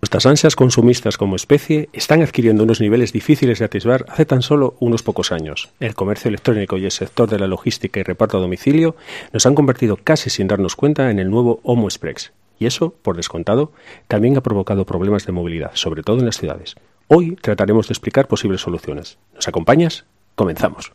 Nuestras ansias consumistas como especie están adquiriendo unos niveles difíciles de atisbar hace tan solo unos pocos años. El comercio electrónico y el sector de la logística y reparto a domicilio nos han convertido casi sin darnos cuenta en el nuevo Homo Express. Y eso, por descontado, también ha provocado problemas de movilidad, sobre todo en las ciudades. Hoy trataremos de explicar posibles soluciones. ¿Nos acompañas? Comenzamos.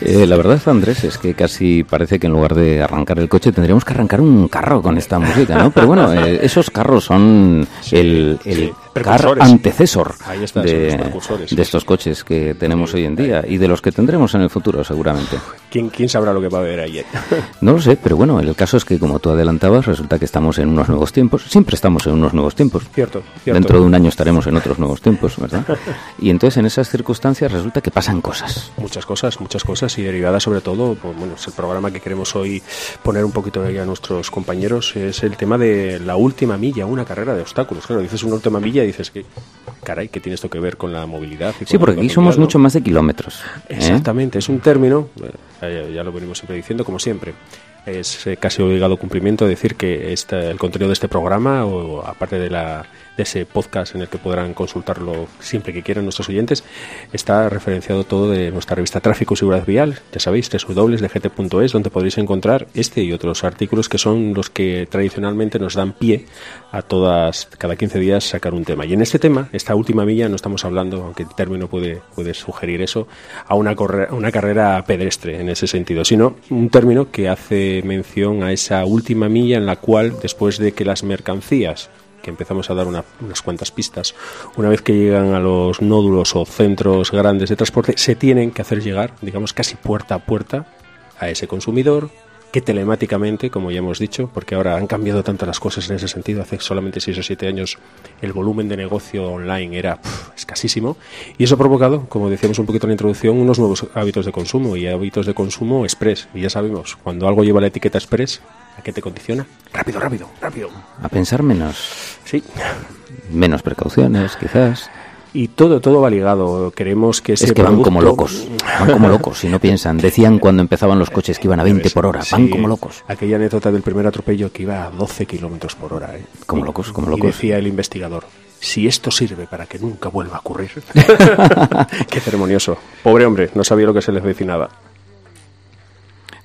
Eh, la verdad, Andrés, es que casi parece que en lugar de arrancar el coche tendríamos que arrancar un carro con esta música, ¿no? Pero bueno, eh, esos carros son el, el car antecesor de, de, estos coches que tenemos hoy en día y de los que tendremos en el futuro, seguramente. ¿Quién, quién sabrá lo que va a haber ahí? no lo sé, pero bueno, el caso es que, como tú adelantabas, resulta que estamos en unos nuevos tiempos. Siempre estamos en unos nuevos tiempos. Cierto, cierto. Dentro de un año estaremos en otros nuevos tiempos, ¿verdad? y entonces, en esas circunstancias, resulta que pasan cosas. Muchas cosas, muchas cosas y derivada sobre todo, pues, bueno, es el programa que queremos hoy poner un poquito de ahí a nuestros compañeros, es el tema de la última milla, una carrera de obstáculos. Claro, dices una última milla y dices que, caray, ¿qué tiene esto que ver con la movilidad? sí, porque aquí somos mucho más de kilómetros. ¿eh? Exactamente, es un término, eh, ya lo venimos siempre diciendo, como siempre es eh, casi obligado cumplimiento decir que este, el contenido de este programa, o aparte de la de ese podcast en el que podrán consultarlo siempre que quieran nuestros oyentes, está referenciado todo de nuestra revista Tráfico y Seguridad Vial, ya sabéis, www.gt.es, donde podréis encontrar este y otros artículos que son los que tradicionalmente nos dan pie a todas, cada 15 días sacar un tema. Y en este tema, esta última milla, no estamos hablando, aunque el término puede, puede sugerir eso, a una, una carrera pedestre en ese sentido, sino un término que hace mención a esa última milla en la cual, después de que las mercancías que empezamos a dar unas cuantas pistas, una vez que llegan a los nódulos o centros grandes de transporte, se tienen que hacer llegar, digamos, casi puerta a puerta a ese consumidor, que telemáticamente, como ya hemos dicho, porque ahora han cambiado tanto las cosas en ese sentido, hace solamente 6 o 7 años el volumen de negocio online era escasísimo, y eso ha provocado, como decíamos un poquito en la introducción, unos nuevos hábitos de consumo y hábitos de consumo express. Y ya sabemos, cuando algo lleva la etiqueta express, ¿A qué te condiciona? Rápido, rápido, rápido. A pensar menos. Sí. Menos precauciones, quizás. Y todo, todo va ligado. Queremos que Es que van como locos. Van como locos, si no piensan. Decían cuando empezaban los coches que iban a 20 por hora. Van como locos. Aquella anécdota del primer atropello que iba a 12 kilómetros por hora. ¿eh? Como locos, como locos. Y decía el investigador, si esto sirve para que nunca vuelva a ocurrir. Qué ceremonioso. Pobre hombre, no sabía lo que se les vecinaba.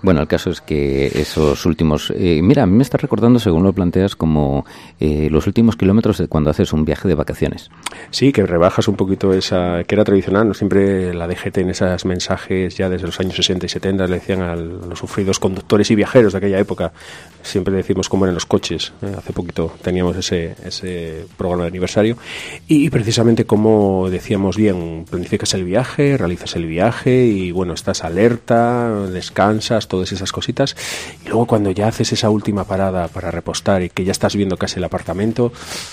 Bueno, el caso es que esos últimos... Eh, mira, a mí me está recordando, según lo planteas, como eh, los últimos kilómetros de cuando haces un viaje de vacaciones. Sí, que rebajas un poquito esa... que era tradicional, ¿no? Siempre la DGT en esos mensajes ya desde los años 60 y 70 le decían a los sufridos conductores y viajeros de aquella época, siempre decimos cómo eran los coches. ¿eh? Hace poquito teníamos ese, ese programa de aniversario y, precisamente como decíamos bien, planificas el viaje, realizas el viaje y bueno, estás alerta, descansas, todas esas cositas. Y luego cuando ya haces esa última parada para repostar y que ya estás viendo casi el apartamento,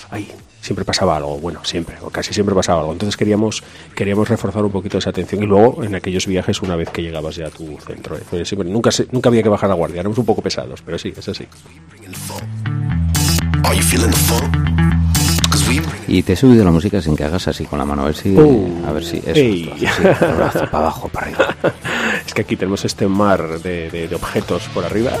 ahí siempre pasaba algo, bueno, siempre, o casi siempre pasaba algo. Entonces queríamos, queríamos reforzar un poquito esa atención. Y luego en aquellos viajes, una vez que llegabas ya a tu centro, ¿eh? pues nunca, nunca había que bajar la guardia, éramos un poco pesados, pero sí, es así. Y te he subido la música sin que hagas así con la mano, a ver si. a ver si. Eso, para abajo, para arriba. Es que aquí tenemos este mar de, de, de objetos por arriba.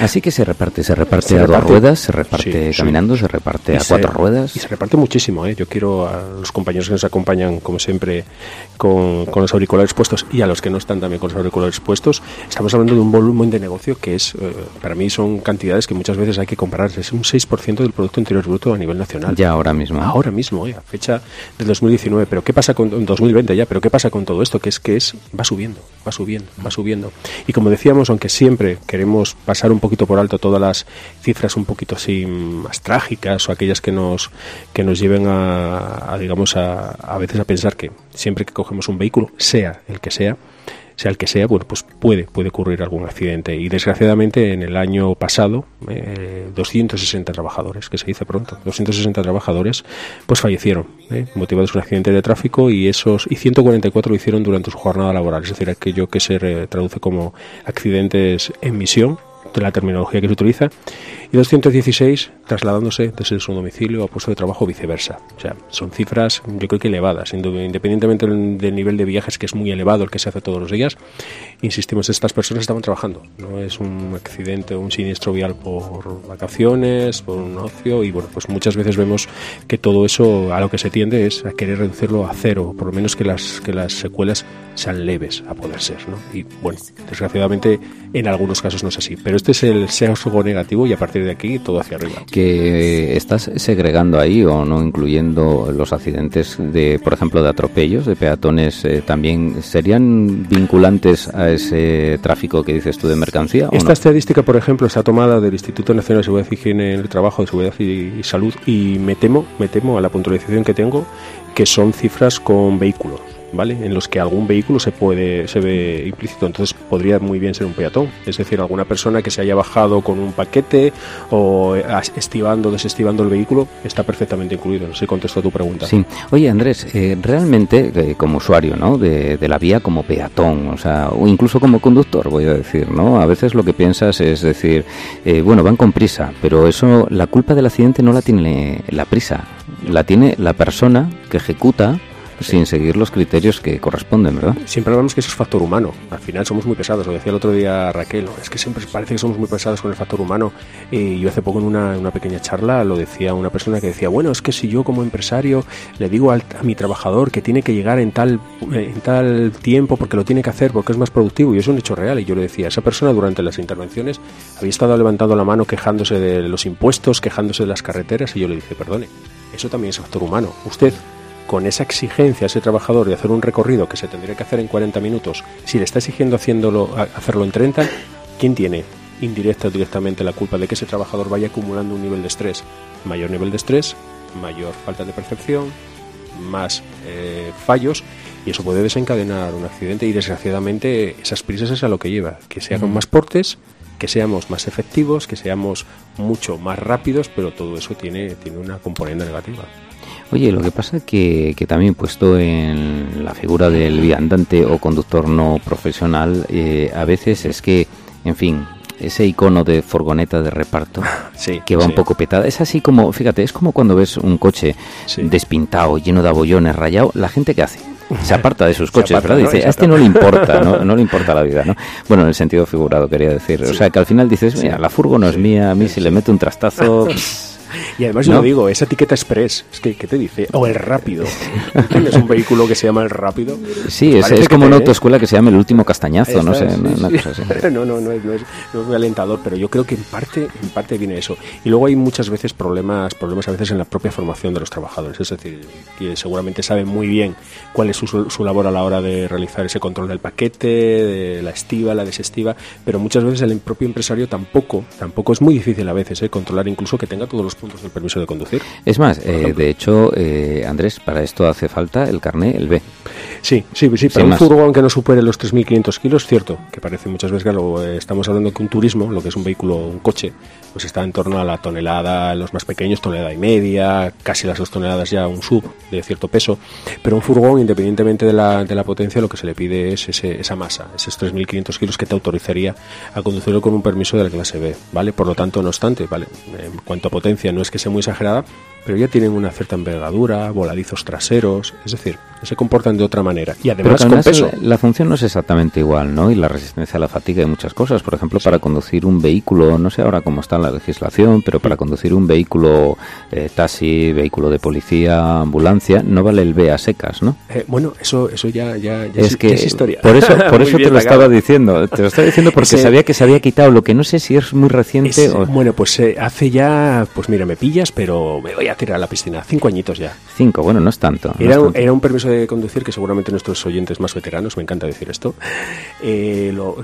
Así que se reparte, se reparte a dos ruedas, se reparte caminando, se reparte a cuatro ruedas. Y se reparte muchísimo, ¿eh? Yo quiero a los compañeros que nos acompañan, como siempre, con, con, los auriculares puestos y a los que no están también con los auriculares puestos, estamos hablando de un volumen de negocio que es, eh, para mí son cantidades que muchas veces hay que comparar. Es un 6% del Producto Interior Bruto a nivel nacional. Ya ahora mismo. Ahora mismo, ¿eh? a fecha del 2019. Pero ¿qué pasa con 2020 ya? Pero ¿qué pasa con todo esto? Que es que es va subiendo, va subiendo, va subiendo. Y como decíamos, aunque siempre queremos pasar un poquito por alto todas las cifras un poquito así más trágicas o aquellas que nos que nos lleven a, a digamos a, a veces a pensar que siempre que cogemos un vehículo sea el que sea sea el que sea, bueno, pues puede, puede ocurrir algún accidente. Y desgraciadamente en el año pasado, 260 eh, trabajadores, que se dice pronto, 260 trabajadores, pues fallecieron, ¿eh? motivados por un accidente de tráfico y esos y 144 lo hicieron durante su jornada laboral, es decir, aquello que se traduce como accidentes en misión de la terminología que se utiliza, y 216 trasladándose desde su domicilio a puesto de trabajo o viceversa. O sea, son cifras yo creo que elevadas, independientemente del nivel de viajes que es muy elevado el que se hace todos los días. Insistimos, estas personas estaban trabajando, no es un accidente o un siniestro vial por vacaciones, por un ocio, y bueno, pues muchas veces vemos que todo eso a lo que se tiende es a querer reducirlo a cero, por lo menos que las, que las secuelas sean leves a poder ser, ¿no? Y bueno, desgraciadamente en algunos casos no es así, pero este es el sesgo negativo y a partir de aquí todo hacia arriba. ¿Que estás segregando ahí o no incluyendo los accidentes de, por ejemplo, de atropellos de peatones eh, también serían vinculantes a ese tráfico que dices tú de mercancía? Esta estadística, por ejemplo, está tomada del Instituto Nacional de Seguridad y Higiene en el Trabajo, de Seguridad y, Salud y me temo, me temo a la puntualización que tengo que son cifras con vehículos. ¿Vale? En los que algún vehículo se puede se ve implícito, entonces podría muy bien ser un peatón, es decir, alguna persona que se haya bajado con un paquete o estivando, desestivando el vehículo, está perfectamente incluido. No sé contesto a tu pregunta. Sí. Oye, Andrés, eh, realmente eh, como usuario, ¿no? De, la vía como peatón, o sea, o incluso como conductor, voy a decir, ¿no? A veces lo que piensas es decir, eh, bueno, van con prisa, pero eso, la culpa del accidente no la tiene la prisa, la tiene la persona que ejecuta sin seguir los criterios que corresponden, ¿verdad? Siempre hablamos que eso es factor humano. Al final somos muy pesados. Lo decía el otro día Raquel. Es que siempre parece que somos muy pesados con el factor humano. Y yo hace poco en una, una pequeña charla lo decía una persona que decía, bueno, es que si yo como empresario le digo a mi trabajador que tiene que llegar en tal, en tal tiempo porque lo tiene que hacer porque es más productivo y es un hecho real. Y yo le decía, esa persona durante las intervenciones había estado levantando la mano quejándose de los impuestos, quejándose de las carreteras y yo le dije, perdone, eso también es factor humano. Usted con esa exigencia a ese trabajador de hacer un recorrido que se tendría que hacer en 40 minutos, si le está exigiendo haciéndolo, hacerlo en 30, ¿quién tiene indirecta o directamente la culpa de que ese trabajador vaya acumulando un nivel de estrés? Mayor nivel de estrés, mayor falta de percepción, más eh, fallos y eso puede desencadenar un accidente y desgraciadamente esas prisas es a lo que lleva, que se hagan más portes, que seamos más efectivos, que seamos mucho más rápidos, pero todo eso tiene, tiene una componente negativa. Oye, lo que pasa es que, que también puesto en la figura del viandante o conductor no profesional, eh, a veces es que, en fin, ese icono de furgoneta de reparto que va un poco petada. Es así como, fíjate, es como cuando ves un coche despintado, lleno de abollones, rayado, la gente que hace. Se aparta de sus coches, ¿verdad? Dice, a este no le importa, ¿no? no le importa la vida, ¿no? Bueno, en el sentido figurado quería decir. O sea, que al final dices, mira, la furgo no es mía, a mí si le meto un trastazo... Y además yo lo digo, esa etiqueta express, es que, ¿qué te dice? O el rápido. ¿Tienes un vehículo que se llama el rápido? Sí, es, como una autoescuela que se llama el último castañazo, no sé, No, no, no es, no, es, muy alentador, pero yo creo que en parte, en parte viene eso. Y luego hay muchas veces problemas, problemas a veces en la propia formación de los trabajadores, es decir, que seguramente saben muy bien cuál es su, su labor a la hora de realizar ese control del paquete, de la estiva, la desestiva, pero muchas veces el propio empresario tampoco, tampoco es muy difícil a veces eh, controlar incluso que tenga todos los puntos del permiso de conducir. Es más, eh, de hecho, eh, Andrés, para esto hace falta el carné, el B. Sí, sí, sí. Para un furgón que no supere los 3.500 kilos, cierto, que parece muchas veces, claro, eh, estamos hablando que un turismo, lo que es un vehículo, un coche, pues está en torno a la tonelada, los más pequeños, tonelada y media, casi las dos toneladas ya un sub de cierto peso. Pero un furgón, independientemente de la, de la potencia, lo que se le pide es ese, esa masa, esos 3.500 kilos que te autorizaría a conducirlo con un permiso de la clase B, ¿vale? Por lo tanto, no obstante, ¿vale? En cuanto a potencia, no es que sea muy exagerada, pero ya tienen una cierta envergadura, voladizos traseros, es decir, se comportan de otra manera. Y además, con peso. La, función no es exactamente igual, ¿no? Y la resistencia a la fatiga y muchas cosas. Por ejemplo, para conducir un vehículo, no sé ahora cómo está la legislación, pero para conducir un vehículo eh, taxi, vehículo de policía, ambulancia, no vale el B a secas, ¿no? Eh, bueno, eso eso ya, ya, es, que, historia. Por eso, por eso te lo estaba diciendo. Te lo estaba diciendo porque sabía que se había quitado, lo que no sé si es muy reciente o... Bueno, pues eh, hace ya, pues mira, me pillas, pero me voy a tirar a la piscina. Cinco añitos ya. Cinco, bueno, no es tanto. era, un, era un permiso de de conducir, que seguramente nuestros oyentes más veteranos, me encanta decir esto, eh, lo,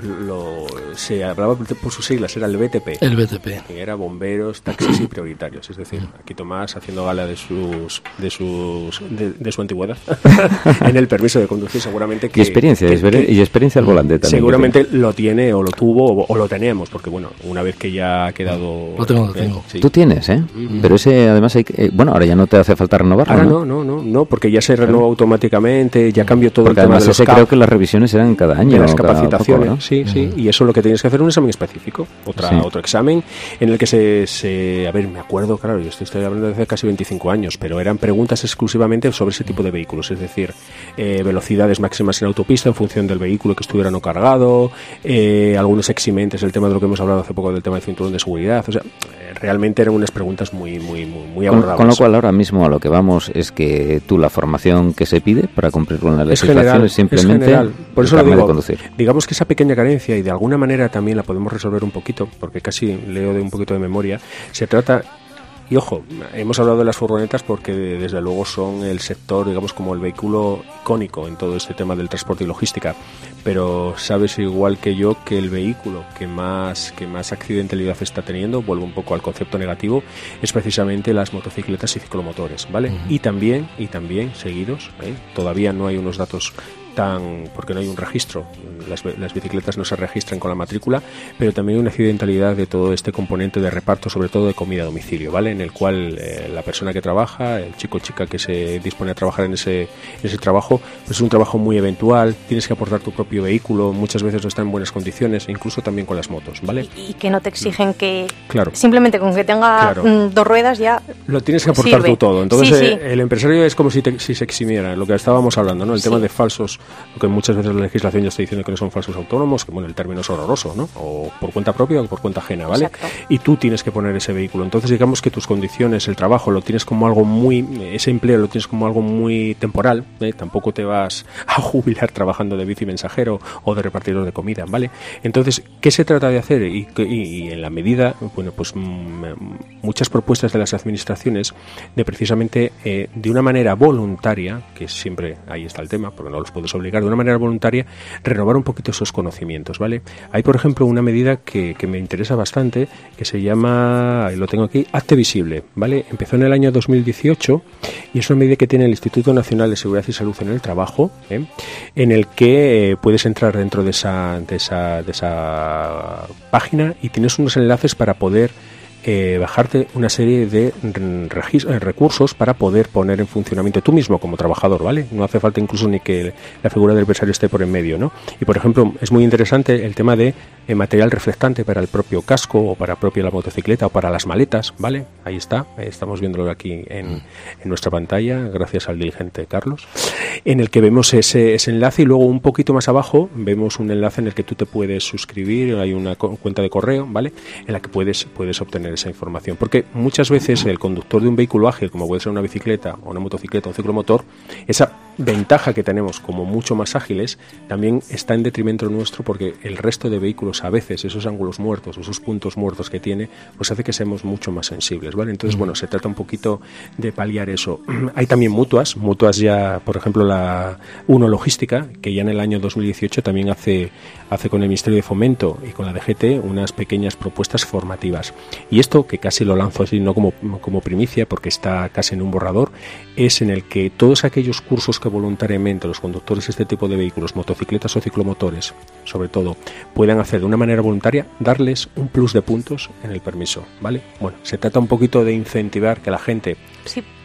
se hablaba por sus siglas, era el BTP. El BTP. Que era bomberos, taxis y prioritarios. Es decir, aquí Tomás haciendo gala de sus de sus de, su antigüedad en el permiso de conducir, seguramente que. Y experiencia, y experiencia al volante también. Seguramente lo tiene o lo tuvo o, lo tenemos, porque bueno, una vez que ya ha quedado. Lo tengo, lo tengo. Tú tienes, ¿eh? Pero ese además hay que, eh, bueno, ahora ya no te hace falta renovarlo. Ahora no, no, no, no, porque ya se renueva automáticamente, ya cambió todo el tema además de ese creo que las revisiones eran cada año. las capacitaciones, sí, sí. Y eso lo que tienes que hacer un examen específico, otra, otro examen en el que se, se, a ver, me acuerdo, claro, yo estoy, hablando de hace casi 25 años, pero eran preguntas exclusivamente sobre ese tipo de vehículos, es decir, eh, velocidades máximas en autopista en función del vehículo que estuviera no cargado, eh, algunos eximentes, el tema de lo que hemos hablado hace poco del tema del cinturón de seguridad, o sea, realmente eran unas preguntas muy, muy, muy, muy abordables. Con, lo cual ahora mismo a lo que vamos es que tú la formación que se pide para cumplir con la legislación es, simplemente Por eso de conducir. Digamos que esa pequeña carencia y de alguna manera también la podemos resolver un poquito, porque casi leo de un poquito de memoria, se trata y ojo, hemos hablado de las furgonetas porque desde luego son el sector, digamos, como el vehículo icónico en todo este tema del transporte y logística. Pero sabes igual que yo que el vehículo que más, que más accidentalidad está teniendo, vuelvo un poco al concepto negativo, es precisamente las motocicletas y ciclomotores, ¿vale? Y también, y también seguidos, ¿eh? todavía no hay unos datos tan porque no hay un registro las, las, bicicletas no se registran con la matrícula pero también hay una accidentalidad de todo este componente de reparto sobre todo de comida a domicilio vale en el cual eh, la persona que trabaja el chico o chica que se dispone a trabajar en ese, ese trabajo pues es un trabajo muy eventual tienes que aportar tu propio vehículo muchas veces no está en buenas condiciones incluso también con las motos vale y, que no te exigen que claro. simplemente con que tenga mm, dos ruedas ya lo tienes que aportar tú todo. Entonces eh, el empresario es como si, si se eximiera lo que estábamos hablando no el tema de falsos lo que muchas veces la legislación ya está diciendo que no son falsos autónomos, que bueno, el término es horroroso, ¿no? O por cuenta propia o por cuenta ajena, ¿vale? Y tú tienes que poner ese vehículo. Entonces, digamos que tus condiciones, el trabajo, lo tienes como algo muy, ese empleo lo tienes como algo muy temporal, ¿eh? tampoco te vas a jubilar trabajando de bici mensajero o de repartidor de comida, ¿vale? Entonces, ¿qué se trata de hacer? Y, y, en la medida, bueno, pues mm, muchas propuestas de las administraciones de precisamente eh, de una manera voluntaria, que siempre ahí está el tema, porque no los puedes obligar, de una manera voluntaria, renovar un poquito esos conocimientos, ¿vale? Hay, por ejemplo, una medida que, me interesa bastante, que se llama, lo tengo aquí, Acte Visible, ¿vale? Empezó en el año 2018 y es una medida que tiene el Instituto Nacional de Seguridad y Salud en el Trabajo, ¿eh? en el que eh, puedes entrar dentro de esa, de esa, de esa página y tienes unos enlaces para poder eh, bajarte una serie de eh, recursos para poder poner en funcionamiento tú mismo como trabajador, ¿vale? No hace falta incluso ni que la figura del empresario esté por en medio, ¿no? Y por ejemplo, es muy interesante el tema de eh, material reflectante para el propio casco o para propia la motocicleta o para las maletas, ¿vale? Ahí está, estamos viéndolo aquí en, nuestra pantalla, gracias al diligente Carlos, en el que vemos ese, ese enlace y luego un poquito más abajo vemos un enlace en el que tú te puedes suscribir, hay una cuenta de correo, ¿vale? En la que puedes, puedes obtener esa información. Porque muchas veces el conductor de un vehículo ágil, como puede ser una bicicleta o una motocicleta o un ciclomotor, esa ventaja que tenemos como mucho más ágiles también está en detrimento nuestro porque el resto de vehículos a veces esos ángulos muertos, esos puntos muertos que tiene, pues hace que seamos mucho más sensibles, ¿vale? Entonces, bueno, se trata un poquito de paliar eso. Hay también mutuas, mutuas ya, por ejemplo, la Uno Logística, que ya en el año 2018 también hace, hace con el Ministerio de Fomento y con la DGT unas pequeñas propuestas formativas. Y esto, que casi lo lanzo así, no como, como primicia, porque está casi en un borrador, es en el que todos aquellos cursos que voluntariamente los conductores de este tipo de vehículos, motocicletas o ciclomotores, sobre todo, puedan hacer de una manera voluntaria, darles un plus de puntos en el permiso, ¿vale? Bueno, se trata un poquito de incentivar que la gente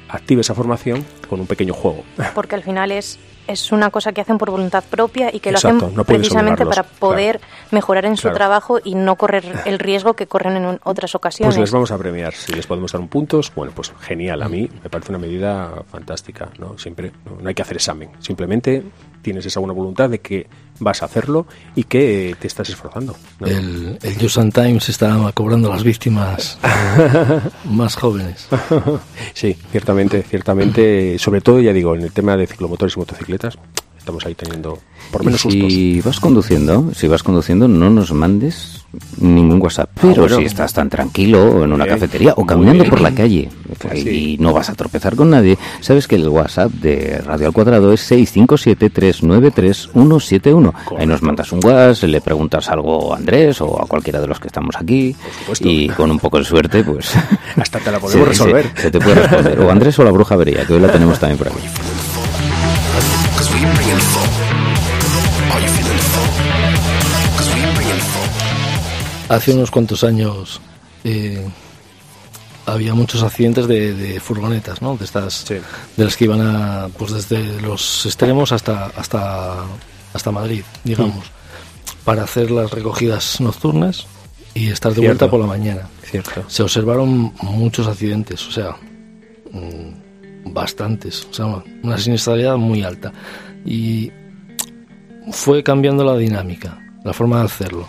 active esa formación con un pequeño juego. Porque al final es es una cosa que hacen por voluntad propia y que lo hacen precisamente para poder mejorar en su trabajo y no correr el riesgo que corren en otras ocasiones. Pues les vamos a premiar, si les podemos dar un puntos, bueno, pues genial, a mí me parece una medida fantástica, ¿no? Siempre no hay que hacer examen, simplemente tienes esa buena voluntad de que vas a hacerlo y que te estás esforzando. El, el Just Times está cobrando las víctimas más jóvenes. sí, ciertamente, ciertamente, sobre todo, ya digo, en el tema de ciclomotores y motocicletas, estamos ahí teniendo por menos sustos. Si vas conduciendo, si vas conduciendo, no nos mandes ningún WhatsApp. Ah, Pero si estás tan tranquilo en una cafetería o caminando por la calle y no vas a tropezar con nadie, sabes que el WhatsApp de Radio al Cuadrado es 657-393-171. Ahí nos mandas un WhatsApp, le preguntas algo a Andrés o a cualquiera de los que estamos aquí y con un poco de suerte, pues... Hasta te la podemos resolver. Se, te puede responder. O Andrés o la bruja vería, que hoy la tenemos también por aquí. Hace unos cuantos años eh, había muchos accidentes de, furgonetas, ¿no? De estas, de las que iban a, pues desde los extremos hasta hasta hasta Madrid, digamos, mm. para hacer las recogidas nocturnas y estar de vuelta por la mañana. Cierto. Se observaron muchos accidentes, o sea, mm, bastantes, o sea, una siniestralidad muy alta y fue cambiando la dinámica, la forma de hacerlo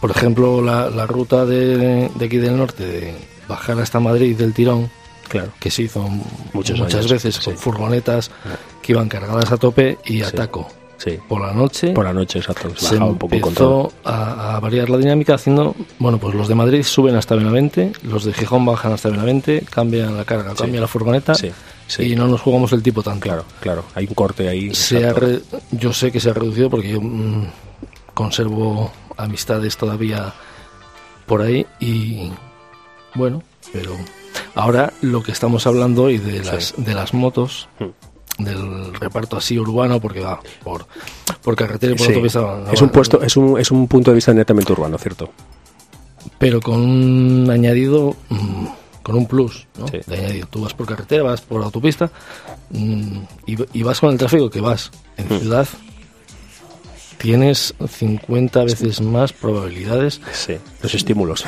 por ejemplo, la, ruta de, aquí del norte, de bajar hasta Madrid del tirón, claro. que se hizo muchas, muchas veces con furgonetas ah. que iban cargadas a tope y a taco. Sí. Por la noche. Por la noche, exacto. Se un poco empezó a, a, variar la dinámica haciendo, bueno, pues los de Madrid suben hasta Benavente, los de Gijón bajan hasta Benavente, cambian la carga, cambia la furgoneta y no nos jugamos el tipo tanto. Claro, claro. Hay un corte ahí. Se yo sé que se ha reducido porque yo mm, conservo amistades todavía por ahí y bueno, pero ahora lo que estamos hablando y de las de las motos hmm. del reparto así urbano porque va por por carretera y por autopista es un puesto es un, es un punto de vista netamente urbano cierto pero con un añadido mm, con un plus ¿no? de añadido tú vas por carretera vas por autopista mm, y, vas con el tráfico que vas en hmm. ciudad tienes 50 veces más probabilidades. Sí, los estímulos.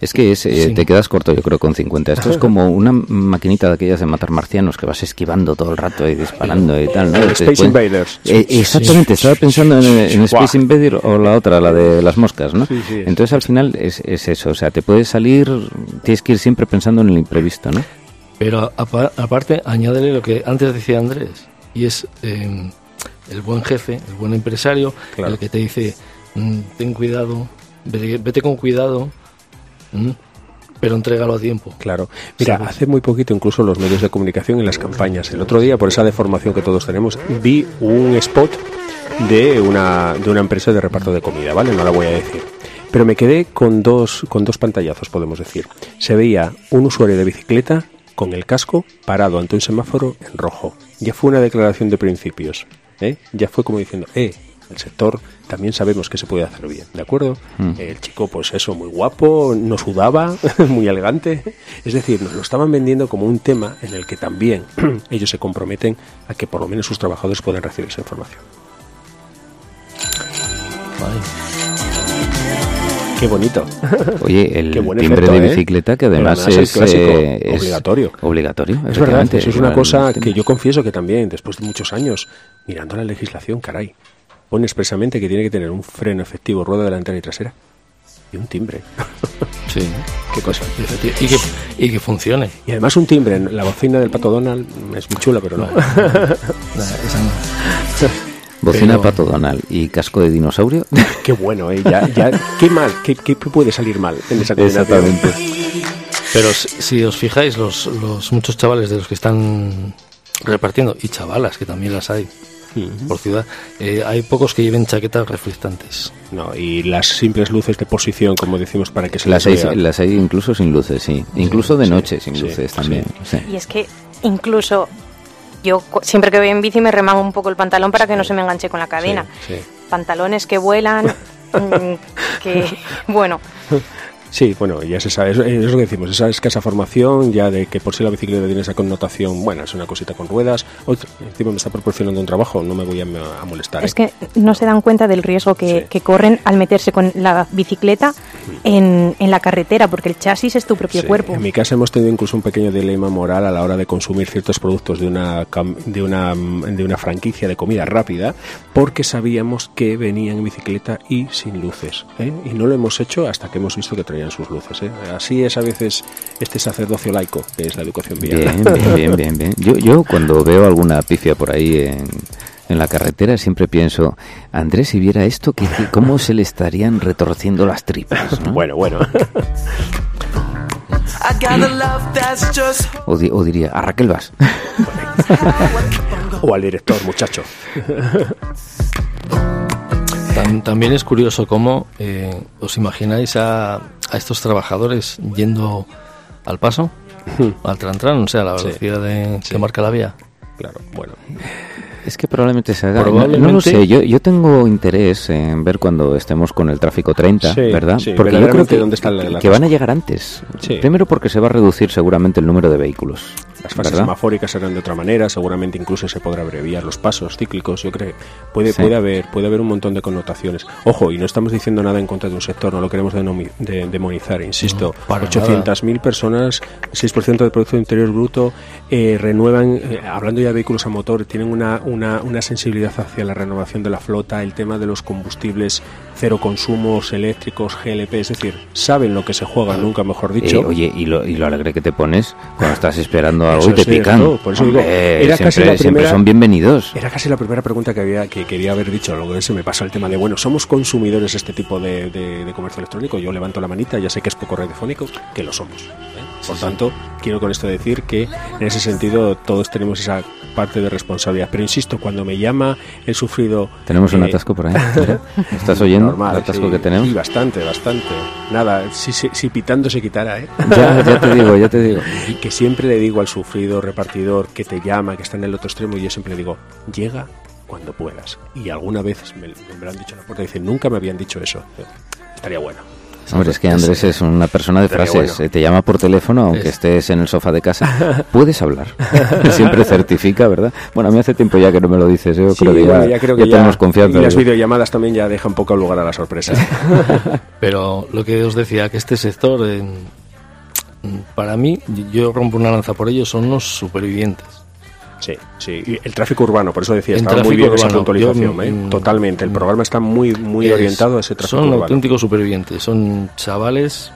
Es que eh, te quedas corto, yo creo, con 50. Esto es como una maquinita de aquellas de matar marcianos que vas esquivando todo el rato y disparando y tal. ¿no? Space Invaders. Eh, exactamente, estaba pensando en, Space Invader o la otra, la de las moscas, ¿no? Entonces al final es, eso, o sea, te puedes salir, tienes que ir siempre pensando en el imprevisto, ¿no? Pero aparte, añádele lo que antes decía Andrés, y es... Eh, el buen jefe, el buen empresario, el que te dice, mm, ten cuidado, vete, con cuidado, mm, pero entrégalo a tiempo. Claro. Mira, hace muy poquito incluso los medios de comunicación y las campañas. El otro día, por esa deformación que todos tenemos, vi un spot de una, de una empresa de reparto de comida, ¿vale? No la voy a decir. Pero me quedé con dos, con dos pantallazos, podemos decir. Se veía un usuario de bicicleta con el casco parado ante un semáforo en rojo. Ya fue una declaración de principios. ¿Eh? ya fue como diciendo, eh, el sector también sabemos que se puede hacer bien, ¿de acuerdo? Mm. El chico, pues eso, muy guapo, no sudaba, muy elegante. Es decir, nos lo estaban vendiendo como un tema en el que también ellos se comprometen a que por lo menos sus trabajadores puedan recibir esa información. Qué bonito. Oye, el timbre de ¿eh? bicicleta que además, es, eh, obligatorio. Obligatorio. Es verdad, eso es una cosa que yo confieso que también, después de muchos años, mirando la legislación, caray, pone expresamente que tiene que tener un freno efectivo, rueda delantera y trasera. Y un timbre. Sí. Qué cosa. Y que, y que funcione. Y además un timbre. La bocina del Pato Donald es muy chula, pero no. esa no. Bocina Pato Donald y casco de dinosaurio. Qué bueno, ¿eh? Ya, ya, ¿Qué mal? ¿Qué, ¿Qué, puede salir mal en esa Exactamente. Pero si os fijáis, los, los muchos chavales de los que están repartiendo, y chavalas, que también las hay, por ciudad, eh, hay pocos que lleven chaquetas reflectantes. No, y las simples luces de posición, como decimos, para que se las hay, Las hay incluso sin luces, sí. Incluso de noche sin luces también. Y es que incluso yo siempre que voy en bici me remango un poco el pantalón para que no se me enganche con la cadena. Pantalones que vuelan, mm, que bueno. Sí, bueno, ya se sabe, es, lo que decimos, esa escasa formación, ya de que por si la bicicleta tiene esa connotación, bueno, es una cosita con ruedas, otro, encima me está proporcionando un trabajo, no me voy a, molestar. Es ¿eh? que no se dan cuenta del riesgo que, corren al meterse con la bicicleta en, en, la carretera, porque el chasis es tu propio cuerpo. En mi casa hemos tenido incluso un pequeño dilema moral a la hora de consumir ciertos productos de una, de una, de una franquicia de comida rápida, porque sabíamos que venían en bicicleta y sin luces. ¿eh? Y no lo hemos hecho hasta que hemos visto que traían sus luces. ¿eh? Así es a veces este sacerdocio laico, que es la educación vial. Bien, bien, bien, bien. Yo, yo cuando veo alguna pifia por ahí en, en la carretera siempre pienso, Andrés, si viera esto, ¿qué, cómo se le estarían retorciendo las tripas? Bueno, bueno. o, o, diría, a Raquel vas. o al director, muchacho. también es curioso cómo eh, os imagináis a, a, estos trabajadores yendo al paso, al tran, o sea, a la velocidad de, que marca la vía. Claro, bueno. Es que probablemente se haga. No, lo sé, yo, yo tengo interés en ver cuando estemos con el tráfico 30, ¿verdad? porque yo creo que, dónde está que van a llegar antes. Primero porque se va a reducir seguramente el número de vehículos. Las fases semafóricas serán de otra manera, seguramente incluso se podrá abreviar los pasos cíclicos, yo creo. Puede, puede, haber, puede haber un montón de connotaciones. Ojo, y no estamos diciendo nada en contra de un sector, no lo queremos demonizar, insisto. 800.000 personas, 6% del Producto Interior Bruto, eh, renuevan, eh, hablando ya de vehículos a motor, tienen una, una, una sensibilidad hacia la renovación de la flota, el tema de los combustibles cero consumos eléctricos, GLP, es decir, saben lo que se juega, nunca mejor dicho. Eh, oye, y lo, y lo alegre que te pones cuando estás esperando algo y te pican. por eso digo, era siempre, casi la primera, son bienvenidos. Era casi la primera pregunta que había que quería haber dicho, luego se me pasa el tema de, bueno, somos consumidores este tipo de, de, comercio electrónico, yo levanto la manita, ya sé que es poco radiofónico, que lo somos. ¿eh? Por tanto, quiero con esto decir que en ese sentido todos tenemos esa parte de responsabilidad. Pero insisto, cuando me llama el sufrido... Tenemos un eh, atasco por ahí. ¿Estás oyendo el atasco que tenemos? Sí, bastante, bastante. Nada, si, si, pitando se quitara, ¿eh? Ya, ya te digo, ya te digo. Y que siempre le digo al sufrido repartidor que te llama, que está en el otro extremo, y yo siempre le digo, llega cuando puedas. Y alguna vez me, me lo han dicho en la puerta y dicen, nunca me habían dicho eso. Estaría bueno. Hombre, es que Andrés es una persona de frases. Eh, te llama por teléfono, aunque estés en el sofá de casa. Puedes hablar. Siempre certifica, ¿verdad? Bueno, a mí hace tiempo ya que no me lo dices. Yo creo que ya, creo que ya, tenemos confianza. Y las videollamadas también ya dejan poco lugar a la sorpresa. Pero lo que os decía, que este sector, para mí, yo rompo una lanza por ellos, son los supervivientes. Sí, sí. Y el tráfico urbano, por eso decía, está muy bien esa puntualización. ¿eh? Mm, Totalmente. El programa está muy, muy orientado a ese tráfico son urbano. Son auténticos supervivientes. Son chavales,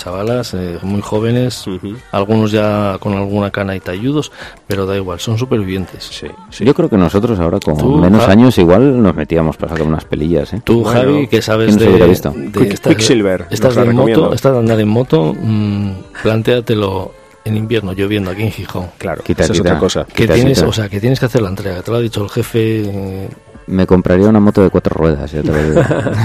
chavalas, eh, muy jóvenes, algunos ya con alguna cana y talludos, pero da igual, son supervivientes. Sí, Yo creo que nosotros ahora con menos años igual nos metíamos para sacar unas pelillas. ¿eh? Tú, Javi, que sabes de, de, Quicksilver. Estás, de moto, estás de andar en moto, mmm, plantéatelo en invierno lloviendo aquí en Gijón. Claro, esa es otra cosa. Que tienes, o sea, que tienes que hacer la entrega. Te lo ha dicho el jefe. Eh, me compraría una moto de cuatro ruedas, ya te lo digo.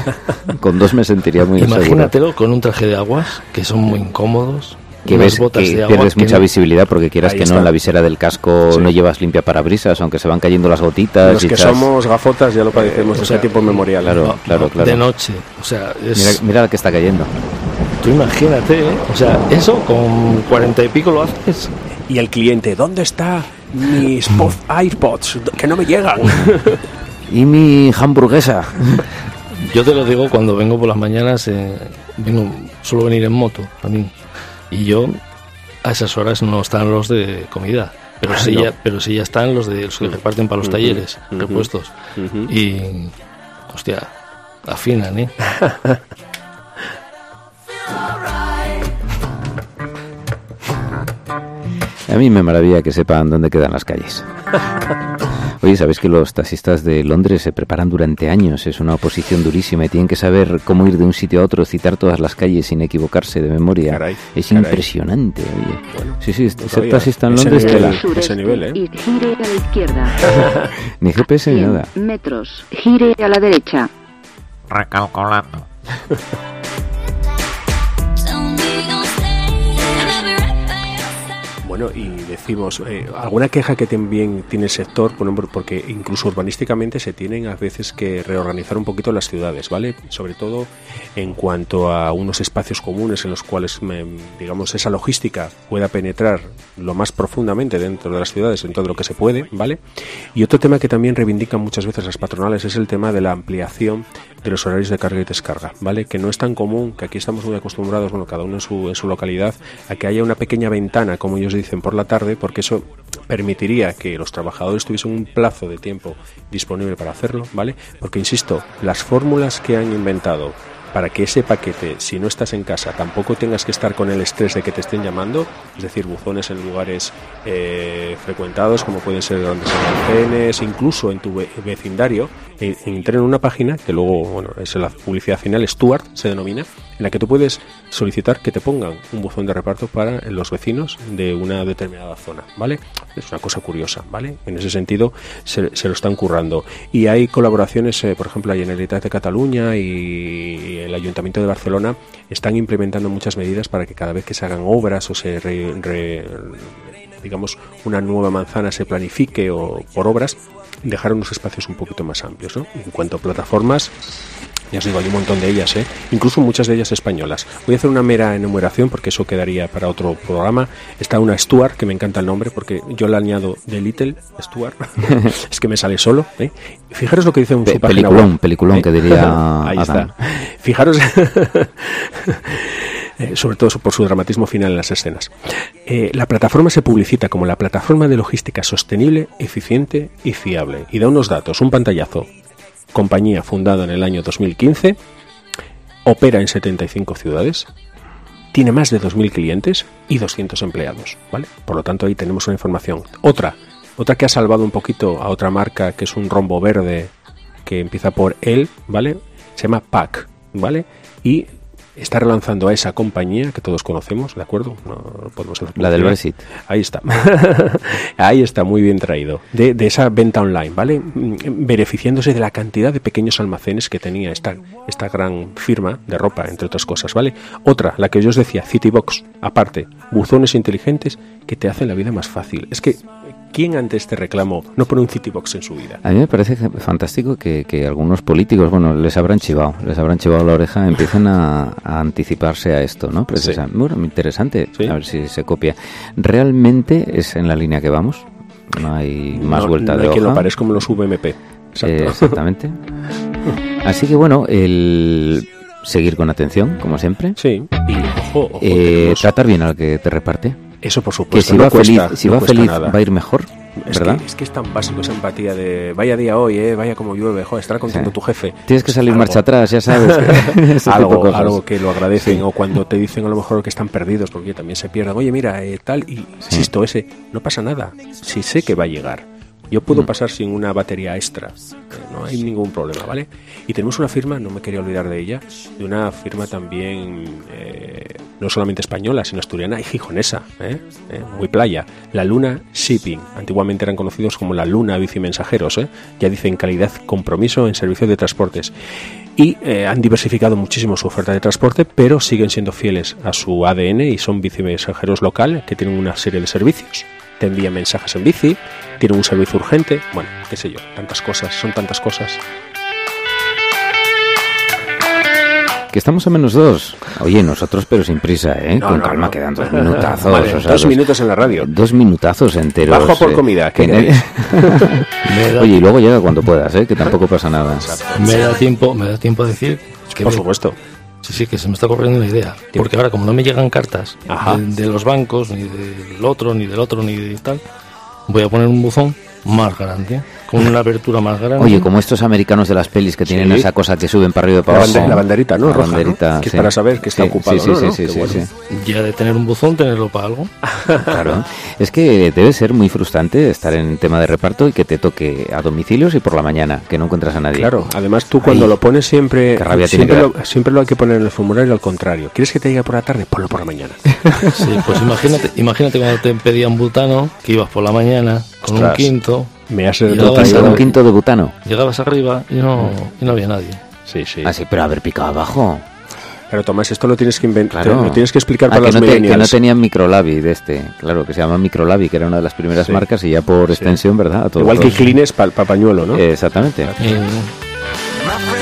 con dos me sentiría muy Imagínatelo con un traje de aguas que son muy incómodos. Que ves botas que de pierdes mucha visibilidad porque quieras que no en la visera del casco no llevas limpia parabrisas, aunque se van cayendo las gotitas. Los que somos gafotas ya lo padecemos, o sea, tiempo memorial. Claro, claro, claro. De noche, o sea, mira, mira la que está cayendo imagínate, ¿eh? o sea, eso con cuarenta y pico lo haces. Y el cliente, ¿dónde está mis AirPods? Que no me llegan. y mi hamburguesa. Yo te lo digo cuando vengo por las mañanas, eh, vengo, suelo venir en moto también. Y yo a esas horas no están los de comida. Pero ah, sí, ya, pero sí ya están los de los que reparten para los talleres, repuestos. Y, hostia, afinan, ¿eh? A mí me maravilla que sepan dónde quedan las calles. Oye, ¿sabéis que los taxistas de Londres se preparan durante años? Es una oposición durísima y tienen que saber cómo ir de un sitio a otro, citar todas las calles sin equivocarse de memoria. es impresionante, oye. sí, sí, ser taxista en Londres... Ese nivel, ese nivel ¿eh? Y gire a la izquierda. ni GPS ni nada. metros, gire a la derecha. Recalculando. Bueno, y decimos, eh, ¿alguna queja que también tiene el sector? Porque incluso urbanísticamente se tienen a veces que reorganizar un poquito las ciudades, ¿vale? Sobre todo en cuanto a unos espacios comunes en los cuales, digamos, esa logística pueda penetrar lo más profundamente dentro de las ciudades, en todo lo que se puede, ¿vale? Y otro tema que también reivindican muchas veces las patronales es el tema de la ampliación de los horarios de carga y descarga, ¿vale? Que no es tan común, que aquí estamos muy acostumbrados, bueno, cada uno en su, en su localidad, a que haya una pequeña ventana, como ellos dicen, por la tarde, porque eso permitiría que los trabajadores tuviesen un plazo de tiempo disponible para hacerlo, ¿vale? Porque, insisto, las fórmulas que han inventado para que ese paquete, si no estás en casa, tampoco tengas que estar con el estrés de que te estén llamando, es decir, buzones en lugares eh, frecuentados, como pueden ser grandes almacenes, incluso en tu vecindario, e, entren en una página que luego, bueno, es la publicidad final, Stuart se denomina, en la que tú puedes solicitar que te pongan un buzón de reparto para los vecinos de una determinada zona, ¿vale? Es una cosa curiosa, ¿vale? En ese sentido se, lo están currando. Y hay colaboraciones, eh, por ejemplo, la Generalitat de Cataluña y el Ayuntamiento de Barcelona están implementando muchas medidas para que cada vez que se hagan obras o se digamos una nueva manzana se planifique o por obras dejar unos espacios un poquito más amplios. ¿no? En cuanto a plataformas, ya os digo, hay un montón de ellas, ¿eh? incluso muchas de ellas españolas. Voy a hacer una mera enumeración porque eso quedaría para otro programa. Está una Stuart, que me encanta el nombre porque yo la añado de Little Stuart. es que me sale solo. ¿eh? Fijaros lo que dice un Pe peliculón, peliculón, que diría. Ahí está. Fijaros. Eh, sobre todo por su dramatismo final en las escenas. Eh, la plataforma se publicita como la plataforma de logística sostenible, eficiente y fiable. Y da unos datos, un pantallazo compañía fundada en el año 2015, opera en 75 ciudades, tiene más de 2.000 clientes y 200 empleados, ¿vale? Por lo tanto, ahí tenemos una información. Otra, otra que ha salvado un poquito a otra marca que es un rombo verde que empieza por el, ¿vale? Se llama PAC, ¿vale? Y está relanzando a esa compañía que todos conocemos, ¿de acuerdo? No podemos la del Brexit. Ahí está. Ahí está, muy bien traído. De, de, esa venta online, ¿vale? Beneficiándose de la cantidad de pequeños almacenes que tenía esta, esta gran firma de ropa, entre otras cosas, ¿vale? Otra, la que yo os decía, Citybox, aparte, buzones inteligentes que te hacen la vida más fácil. Es que ¿quién ante este reclamo no pone un Citybox en su vida? A mí me parece fantástico que, algunos políticos, bueno, les habrán chivado, les habrán chivado la oreja, empiecen a, anticiparse a esto, ¿no? Precisamente. Bueno, interesante, a ver si se copia. ¿Realmente es en la línea que vamos? No hay más vuelta no de hay que lo parezca como los VMP. exactamente. Así que bueno, el seguir con atención, como siempre. Sí. Y ojo, eh, tratar bien al que te reparte. Eso por supuesto. Que si va feliz, si va, feliz va a ir mejor. ¿verdad? Es que, es tan básico esa empatía de vaya día hoy, eh, vaya como llueve, joder, estará contento tu jefe. Tienes que salir marcha atrás, ya sabes. algo, algo que lo agradecen o cuando te dicen a lo mejor que están perdidos porque también se pierden. Oye, mira, eh, tal, y insisto, ese, no pasa nada. Si sé que va a llegar. Yo puedo mm. pasar sin una batería extra, no hay ningún problema, ¿vale? Y tenemos una firma, no me quería olvidar de ella, de una firma también eh, no solamente española, sino asturiana y gijonesa, ¿eh? ¿Eh? muy playa, la Luna Shipping. Antiguamente eran conocidos como la Luna Bicimensajeros, ¿eh? ya dicen calidad, compromiso en servicios de transportes. Y han diversificado muchísimo su oferta de transporte, pero siguen siendo fieles a su ADN y son bicimensajeros local que tienen una serie de servicios te envía mensajes en bici, tiene un servicio urgente, bueno, qué sé yo, tantas cosas, son tantas cosas. Que estamos a menos dos. Oye, nosotros pero sin prisa, ¿eh? Con calma, quedan dos minutazos. dos, minutos en la radio. Dos minutazos enteros. Bajo por eh, comida, ¿qué Oye, y luego llega cuando puedas, ¿eh? Que tampoco pasa nada. Me da tiempo, me da tiempo a decir... Que por supuesto. Sí, sí, que se me está corriendo una idea. Porque ahora, como no me llegan cartas de, los bancos, ni del otro, ni del otro, ni de tal, voy a poner un buzón más grande con una abertura más grande. Oye, como estos americanos de las pelis que tienen esa cosa que suben para arriba y para abajo. La, banderita, ¿no? La banderita, Que para saber que está ocupado, sí, sí, sí, sí, Ya de tener un buzón, tenerlo para algo. claro. Es que debe ser muy frustrante estar en tema de reparto y que te toque a domicilios y por la mañana, que no encuentras a nadie. Claro, además tú cuando lo pones siempre siempre, lo, siempre lo hay que poner en el formulario al contrario. ¿Quieres que te llegue por la tarde? Ponlo por la mañana. sí, pues imagínate, imagínate cuando te pedían butano, que ibas por la mañana con un quinto, me has traído un quinto de butano. Llegabas arriba y no, y no había nadie. Sí, sí. Ah, sí, pero haber picado abajo. Claro, Tomás, esto lo tienes que inventar, lo tienes que explicar ah, para que los no que no tenían microlabi de este, claro, que se llama microlabi, que era una de las primeras marcas y ya por extensión, ¿verdad? Igual que Clines para pañuelo, ¿no? exactamente.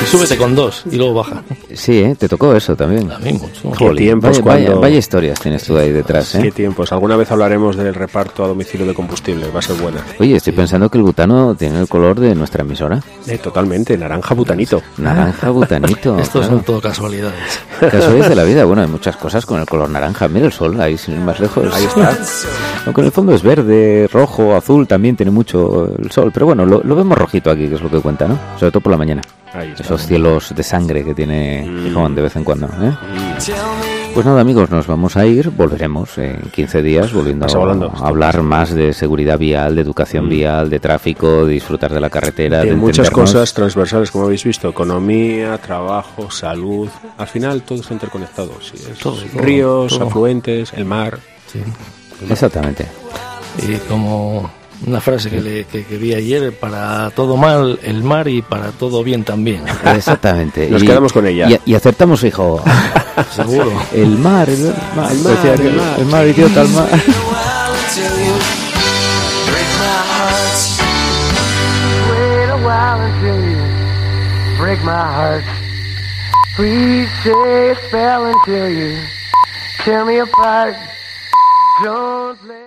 Y súbete con dos y luego baja. Sí, ¿eh? te tocó eso también. A mí mucho. Qué tiempos vaya, cuando... vaya, historias tienes tú ahí detrás. ¿eh? Qué tiempos. Alguna vez hablaremos del reparto a domicilio de combustible. Va a ser buena. Oye, estoy pensando que el butano tiene el color de nuestra emisora. Eh, totalmente. Naranja butanito. Naranja butanito. Estos son todo casualidades. Casualidades de la vida. Bueno, hay muchas cosas con el color naranja. Mira el sol ahí, sin ir más lejos. Ahí está. Aunque en el fondo es verde, rojo, azul, también tiene mucho el sol. Pero bueno, lo, lo vemos rojito aquí, que es lo que cuenta, ¿no? Sobre todo por la mañana. Esos cielos de sangre que tiene Mm. Gijón de vez en cuando. ¿eh? Pues nada, amigos, nos vamos a ir. Volveremos en 15 días volviendo a hablar más de seguridad vial, de educación vial, de tráfico, de disfrutar de la carretera. de de muchas cosas transversales, como habéis visto, economía, trabajo, salud, al final todo está interconectado. sí, es Todo, todo, ríos, todo. afluentes, el mar. Sí. Exactamente. Y como una frase que, le, que, que vi ayer, para todo mal el mar y para todo bien también. Exactamente. Nos quedamos con ella. Y, y acertamos, hijo. Seguro. El mar, el mar, El mar, el mar. el mar, idiota, el mar. Wait a while until you break my heart. Please say a spell until you tear me apart. Don't let